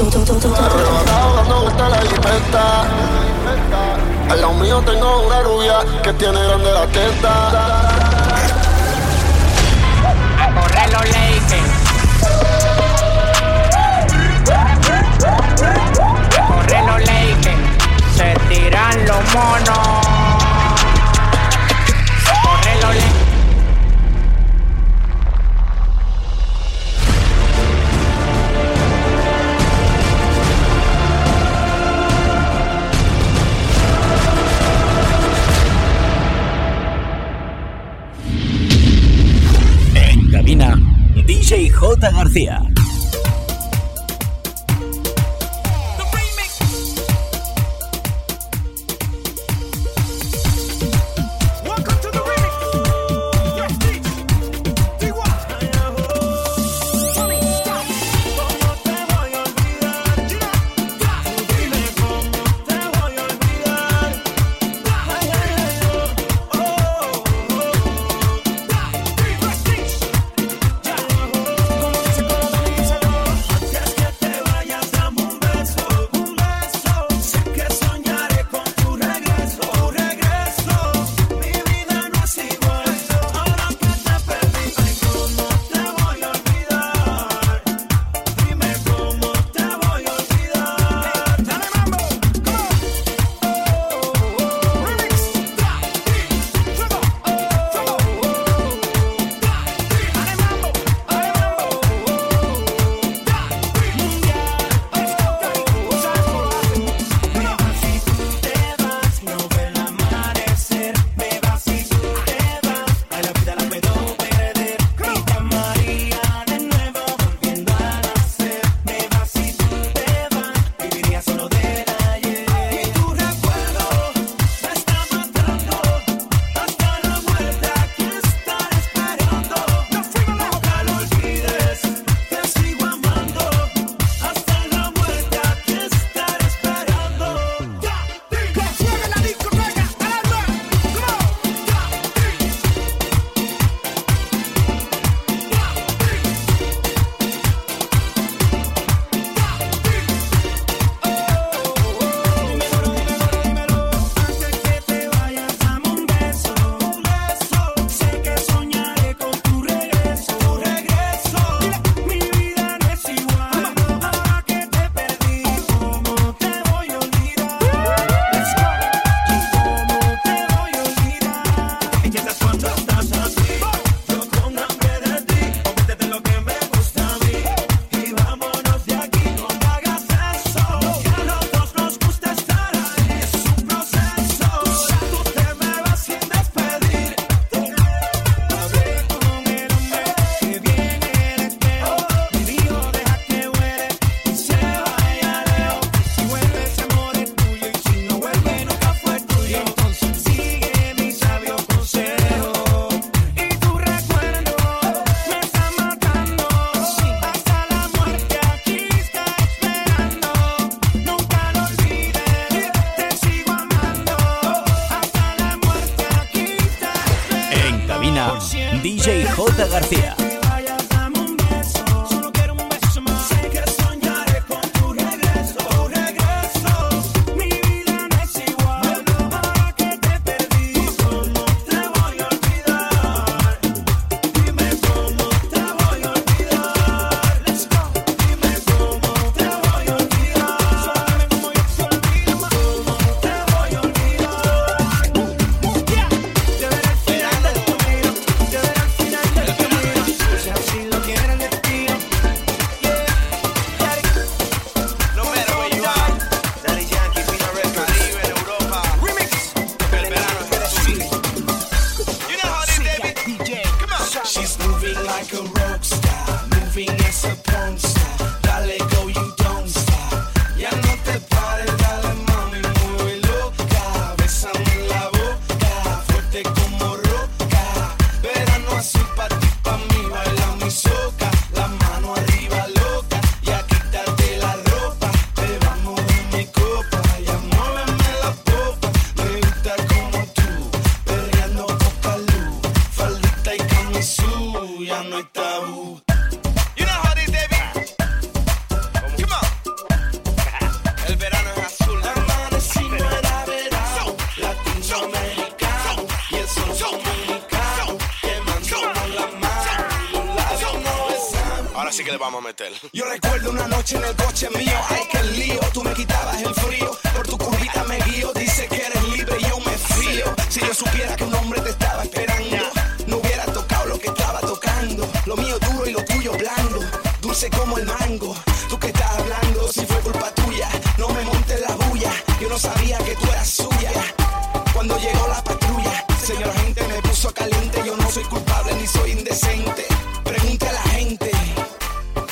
Arrebatado dando vueltas la jipeta. Al lado mío tengo una rubia que tiene grande la testa. A correr los Lakers. A correr los Lakers. Se tiran los monos. J. García.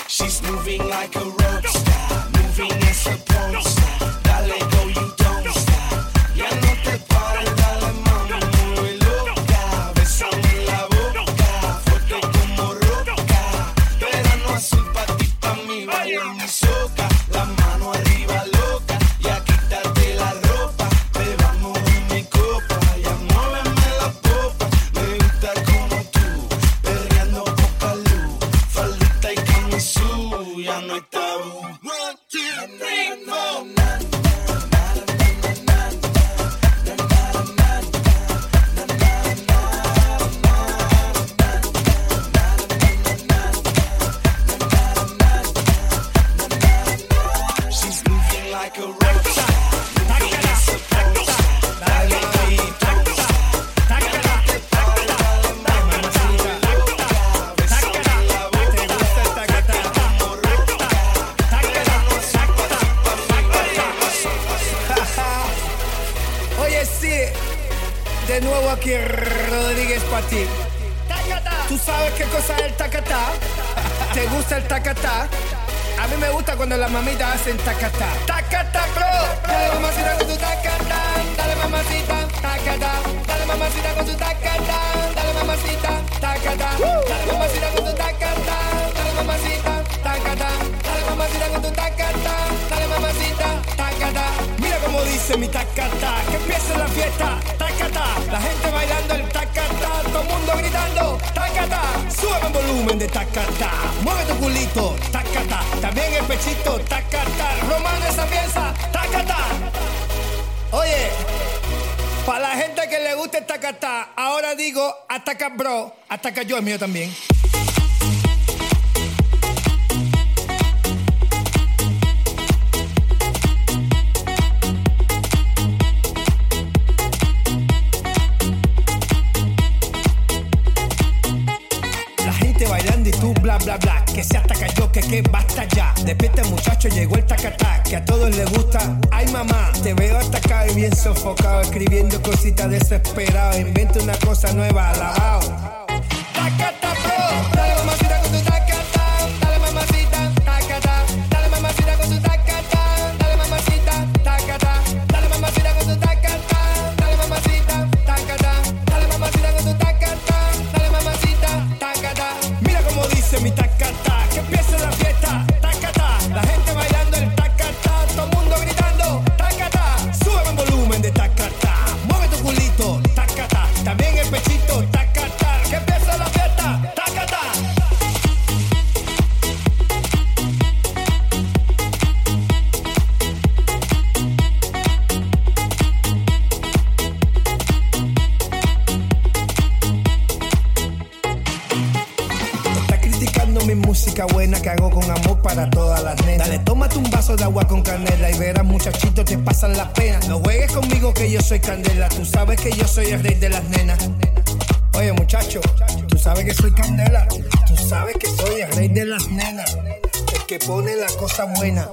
She's moving like a roach. yo, es mío también. La gente bailando y tú bla bla, bla, que se ataca yo, que que basta ya. Despierta este muchacho, llegó el tacatá, que a todos les gusta. Ay mamá, te veo atacado y bien sofocado, escribiendo cositas desesperado. Inventa una cosa nueva, alabao que te soy candela, tú sabes que yo soy el rey de las nenas. Oye muchacho, tú sabes que soy candela, tú sabes que soy el rey de las nenas, el que pone la cosa buena.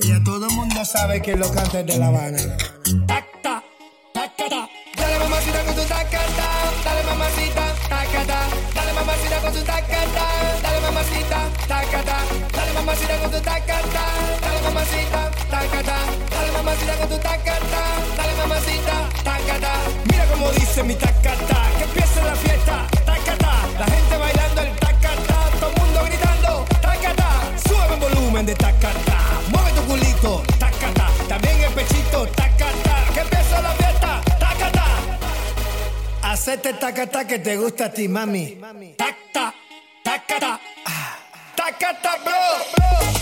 Y a todo mundo sabe que lo canta de La Habana. hacerte tacata que te gusta a ti, mami. Tacta, tacata, tacata, bro. bro.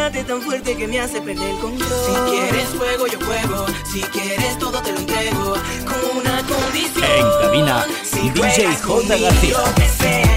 late tan fuerte que me hace perder el control. Si quieres fuego, yo juego. Si quieres todo, te lo entrego. Con una condición. En cabina, si DJ J. García.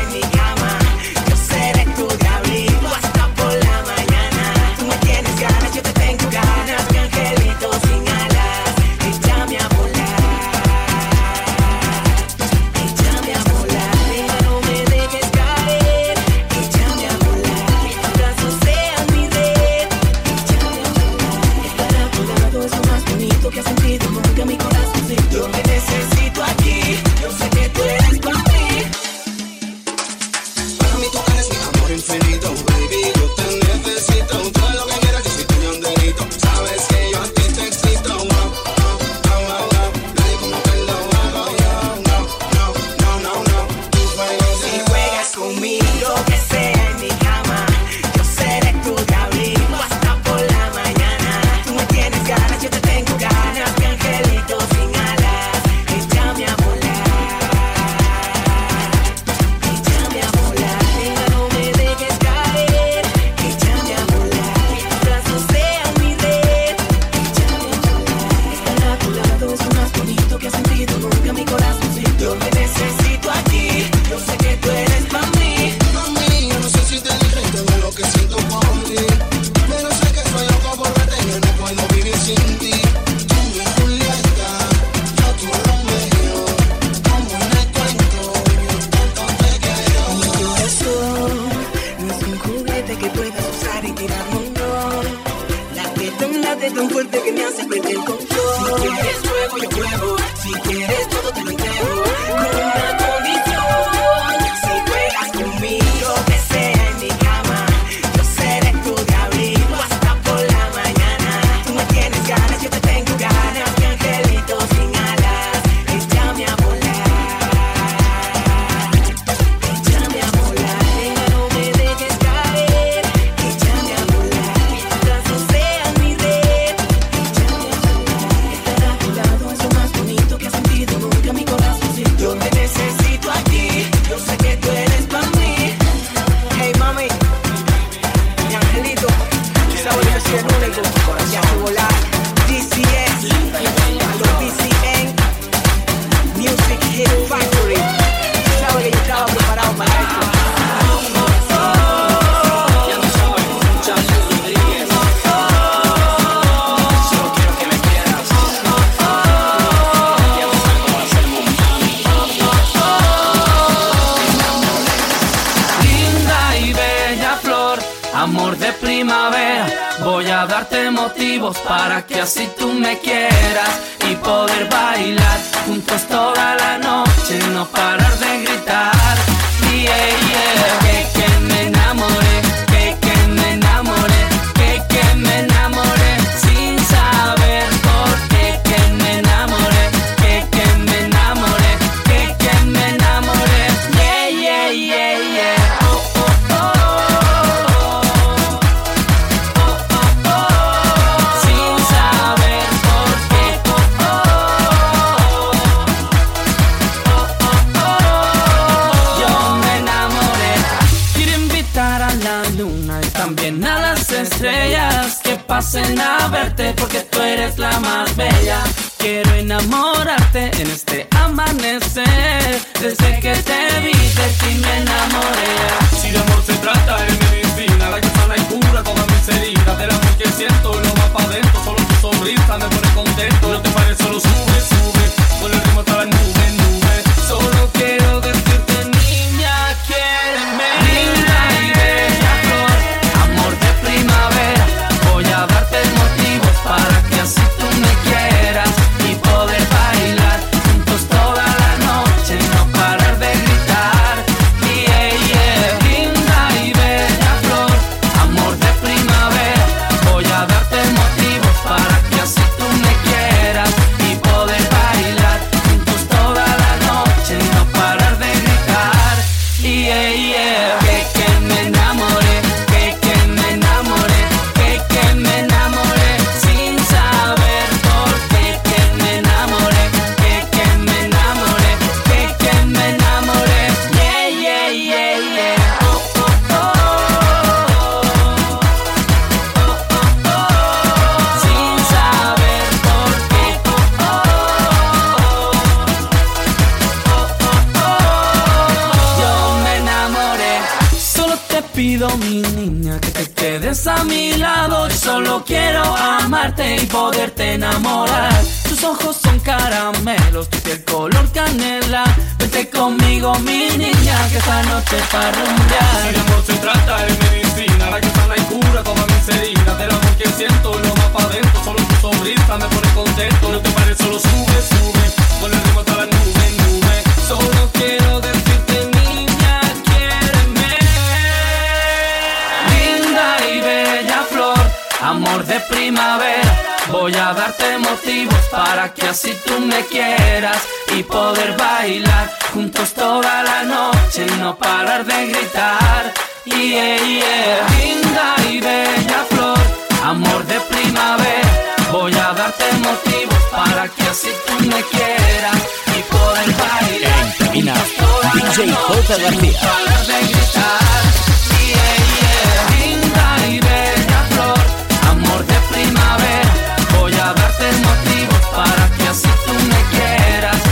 Amor de primavera, voy a darte motivos para que así tú me quieras y poder bailar juntos toda la noche, no parar de gritar. cena verte porque tú eres la más bella. Quiero enamorarte en este amanecer. Desde que te vi de ti me enamoré. Si de amor se trata es medicina, la que sana y cura todas mis heridas. Del amor que siento no va para adentro, solo tu sonrisa me pone contento. No te parece lo suyo mi lado, yo solo quiero amarte y poderte enamorar. Tus ojos son caramelos, tu piel color canela. Vete conmigo, mi niña, que esta noche para rumbear. Si el amor se trata es medicina, la que sana y cura toda mis heridas. Del amor que siento lo va para adentro, solo tu sonrisa me pone contento. No te pares, solo sube, sube, con el ritmo hasta la nube, nube. Solo quiero decir amor de primavera. Voy a darte motivos para que así tú me quieras y poder bailar juntos toda la noche y no parar de gritar. Yeah, yeah. Linda y bella flor, amor de primavera. Voy a darte motivos para que así tú me quieras y poder bailar. En cabina, DJ J. García. darte motivos para que así tú me quieras.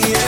yeah.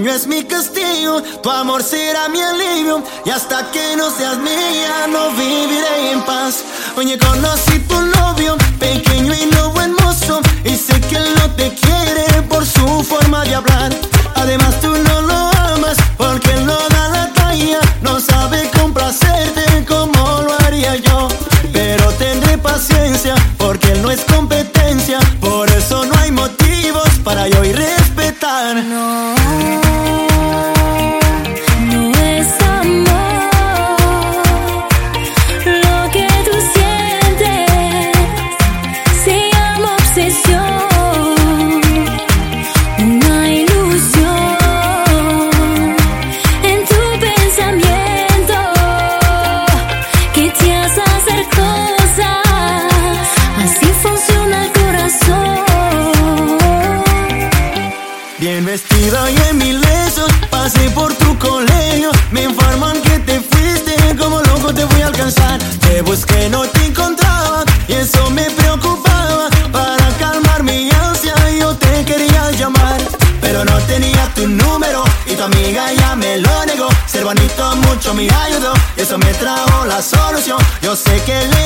sueño es mi castigo, tu amor será mi alivio. Y hasta que no seas mía, no viviré en paz. Oye, conocí me trajo la solución. Yo sé que le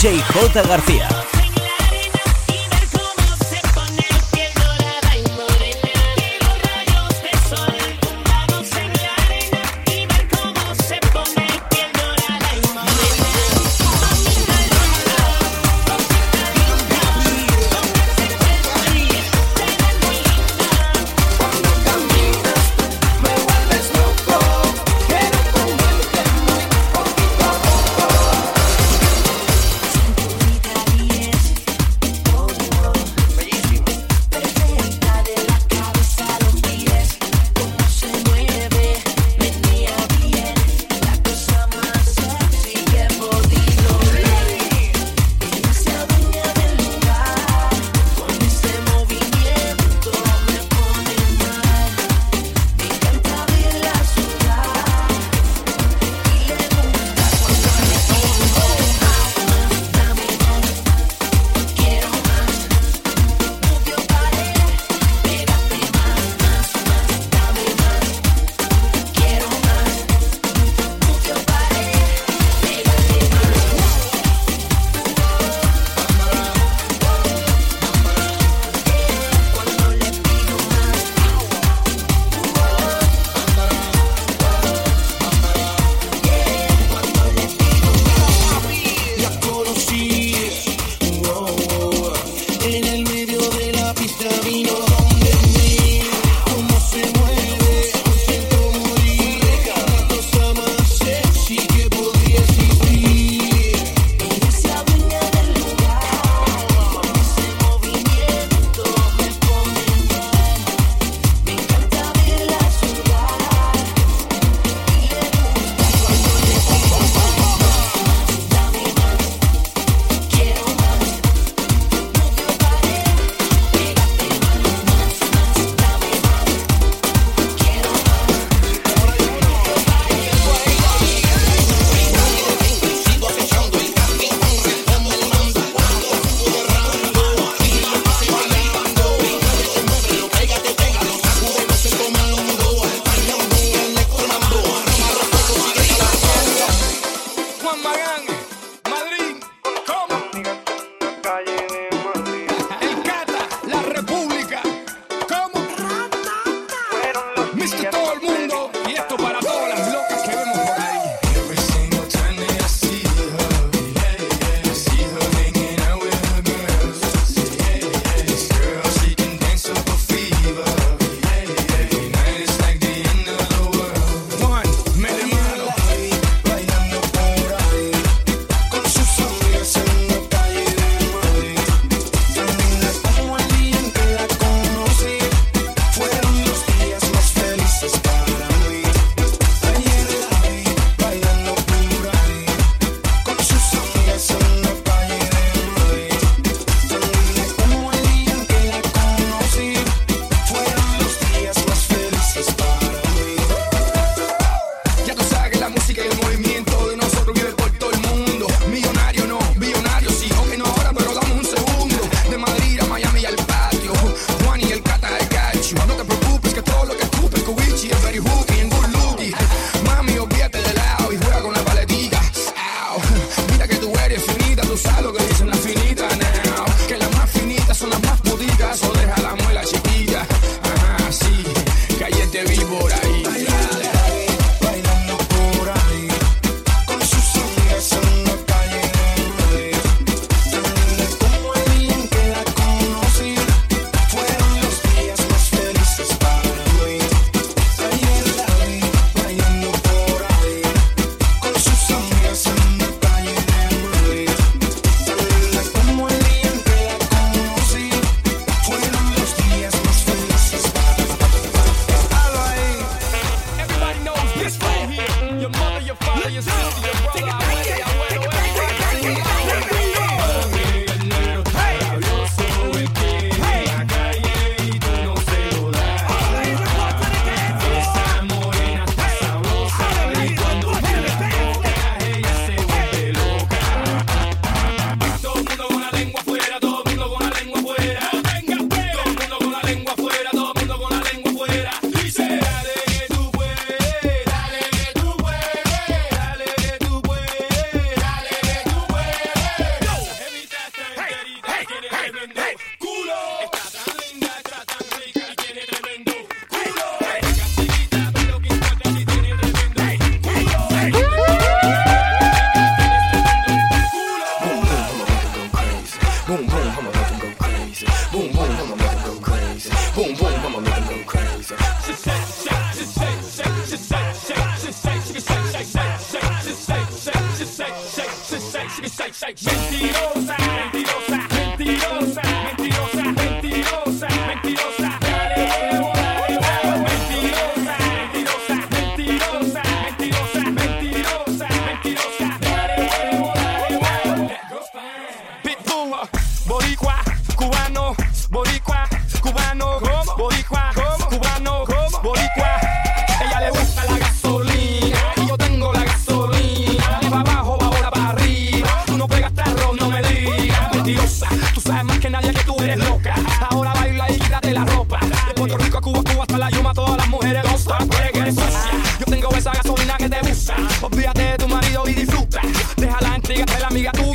DJ J. García.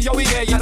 yo, yeah, yeah.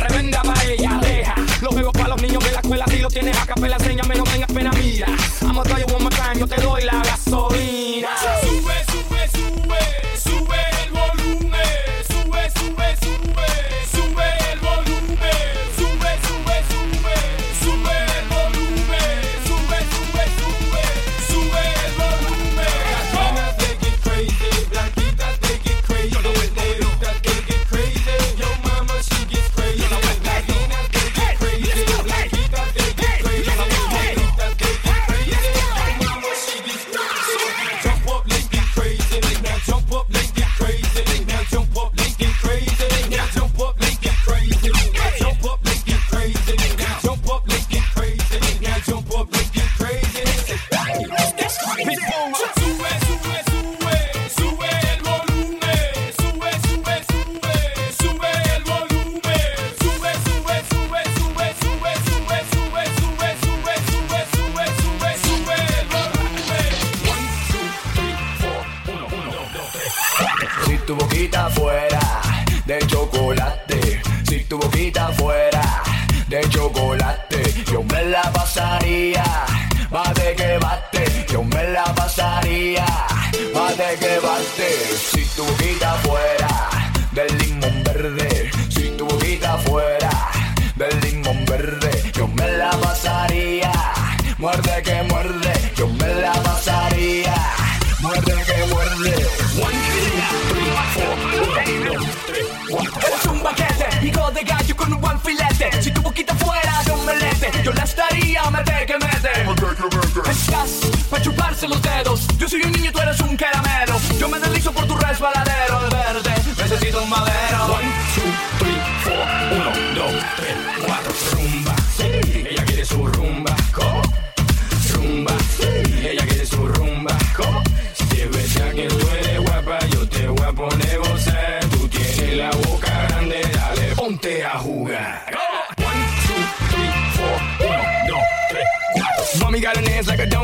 los dedos. Yo soy un niño y tú eres un caramelo. Yo me deslizo por tu resbaladero de verde. Necesito un madero.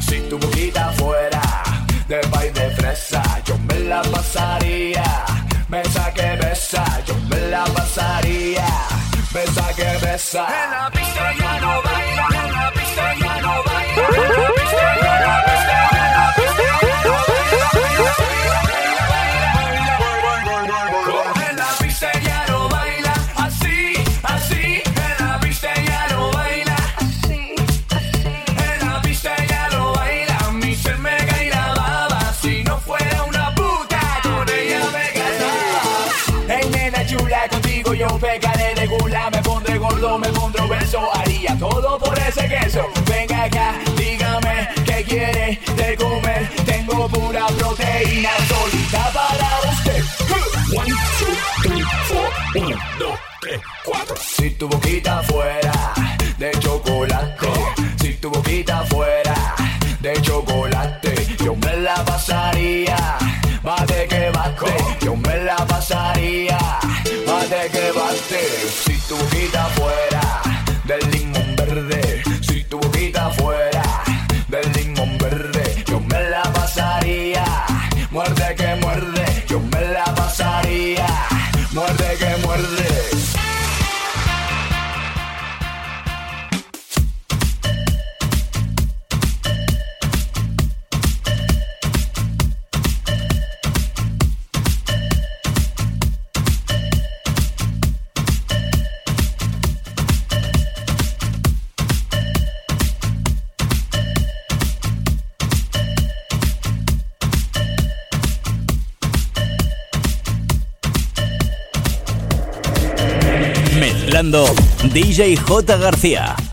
si tu boquita fuera de pay de fresa. Yo me la pasaría, Me saqué besa, yo me la pasaría, besa que besa. todo por ese queso. Venga acá, dígame qué quiere de comer. Tengo pura proteína solita para usted. One, two, three, four, uno, dos, tres, cuatro. Si tu boquita fuera de chocolate, si tu boquita fuera de chocolate, yo me la pasaría. Bate que bate, yo me la pasaría. Bate que bate. J. García.